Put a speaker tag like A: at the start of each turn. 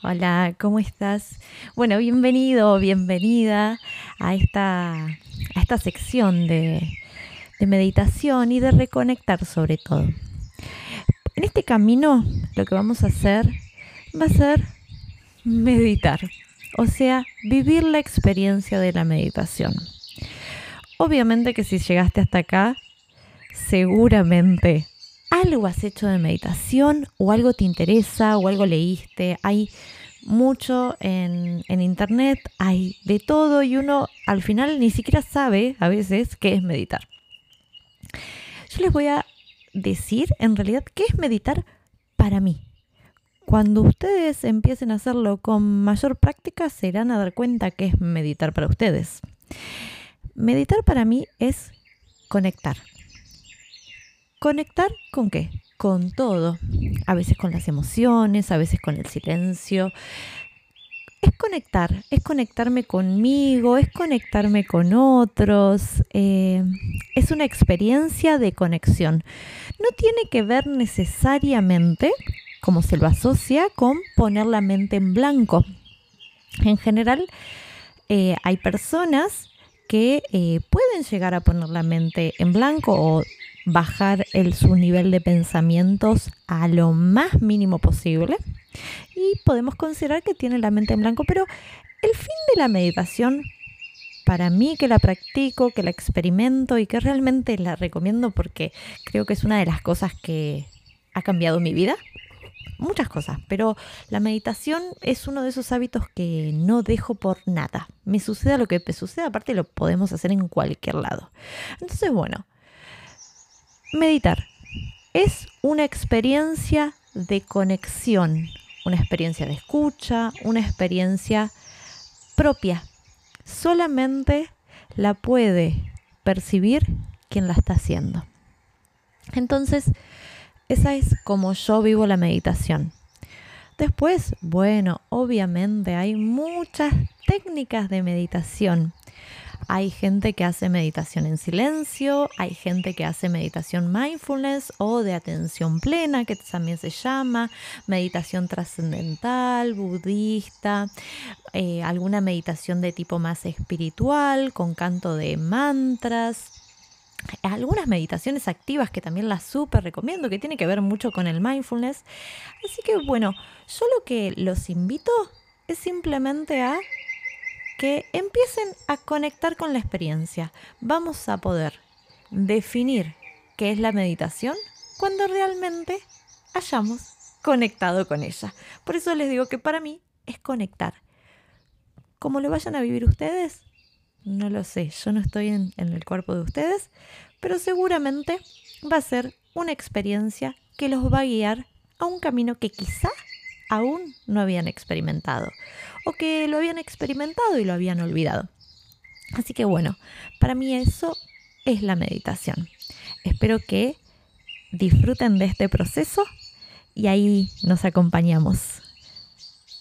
A: Hola, ¿cómo estás? Bueno, bienvenido, bienvenida a esta, a esta sección de, de meditación y de reconectar sobre todo. En este camino lo que vamos a hacer va a ser meditar, o sea, vivir la experiencia de la meditación. Obviamente que si llegaste hasta acá, seguramente algo has hecho de meditación o algo te interesa o algo leíste. Hay mucho en, internet, hay de todo y uno al final ni siquiera sabe a veces qué es meditar. Yo les voy a decir en realidad qué es meditar para mí. Cuando ustedes empiecen a hacerlo con mayor práctica, se irán a dar cuenta qué es meditar para ustedes. Meditar para mí es conectar. ¿Conectar con qué? Con todo. A veces con las emociones, a veces con el silencio. Es conectar, es conectarme conmigo, es conectarme con otros. Eh, es una experiencia de conexión. No tiene que ver necesariamente, como se lo asocia, con poner la mente en blanco. En general, eh, hay personas que eh, pueden llegar a poner la mente en blanco o bajar el, su nivel de pensamientos a lo más mínimo posible y podemos considerar que tiene la mente en blanco, pero el fin de la meditación, para mí que la practico, que la experimento y que realmente la recomiendo porque creo que es una de las cosas que ha cambiado mi vida, muchas cosas, pero la meditación es uno de esos hábitos que no dejo por nada. Me suceda lo que me suceda, aparte lo podemos hacer en cualquier lado. Entonces, bueno, Meditar es una experiencia de conexión, una experiencia de escucha, una experiencia propia. Solamente la puede percibir quien la está haciendo. Entonces, esa es como yo vivo la meditación. Después, bueno, obviamente hay muchas técnicas de meditación. Hay gente que hace meditación en silencio, hay gente que hace meditación mindfulness o de atención plena, que también se llama, meditación trascendental, budista, eh, alguna meditación de tipo más espiritual, con canto de mantras, algunas meditaciones activas que también las súper recomiendo, que tiene que ver mucho con el mindfulness. Así que bueno, yo lo que los invito es simplemente a que empiecen a conectar con la experiencia. Vamos a poder definir qué es la meditación cuando realmente hayamos conectado con ella. Por eso les digo que para mí es conectar. ¿Cómo lo vayan a vivir ustedes? No lo sé, yo no estoy en, en el cuerpo de ustedes, pero seguramente va a ser una experiencia que los va a guiar a un camino que quizá aún no habían experimentado o que lo habían experimentado y lo habían olvidado. Así que bueno, para mí eso es la meditación. Espero que disfruten de este proceso y ahí nos acompañamos.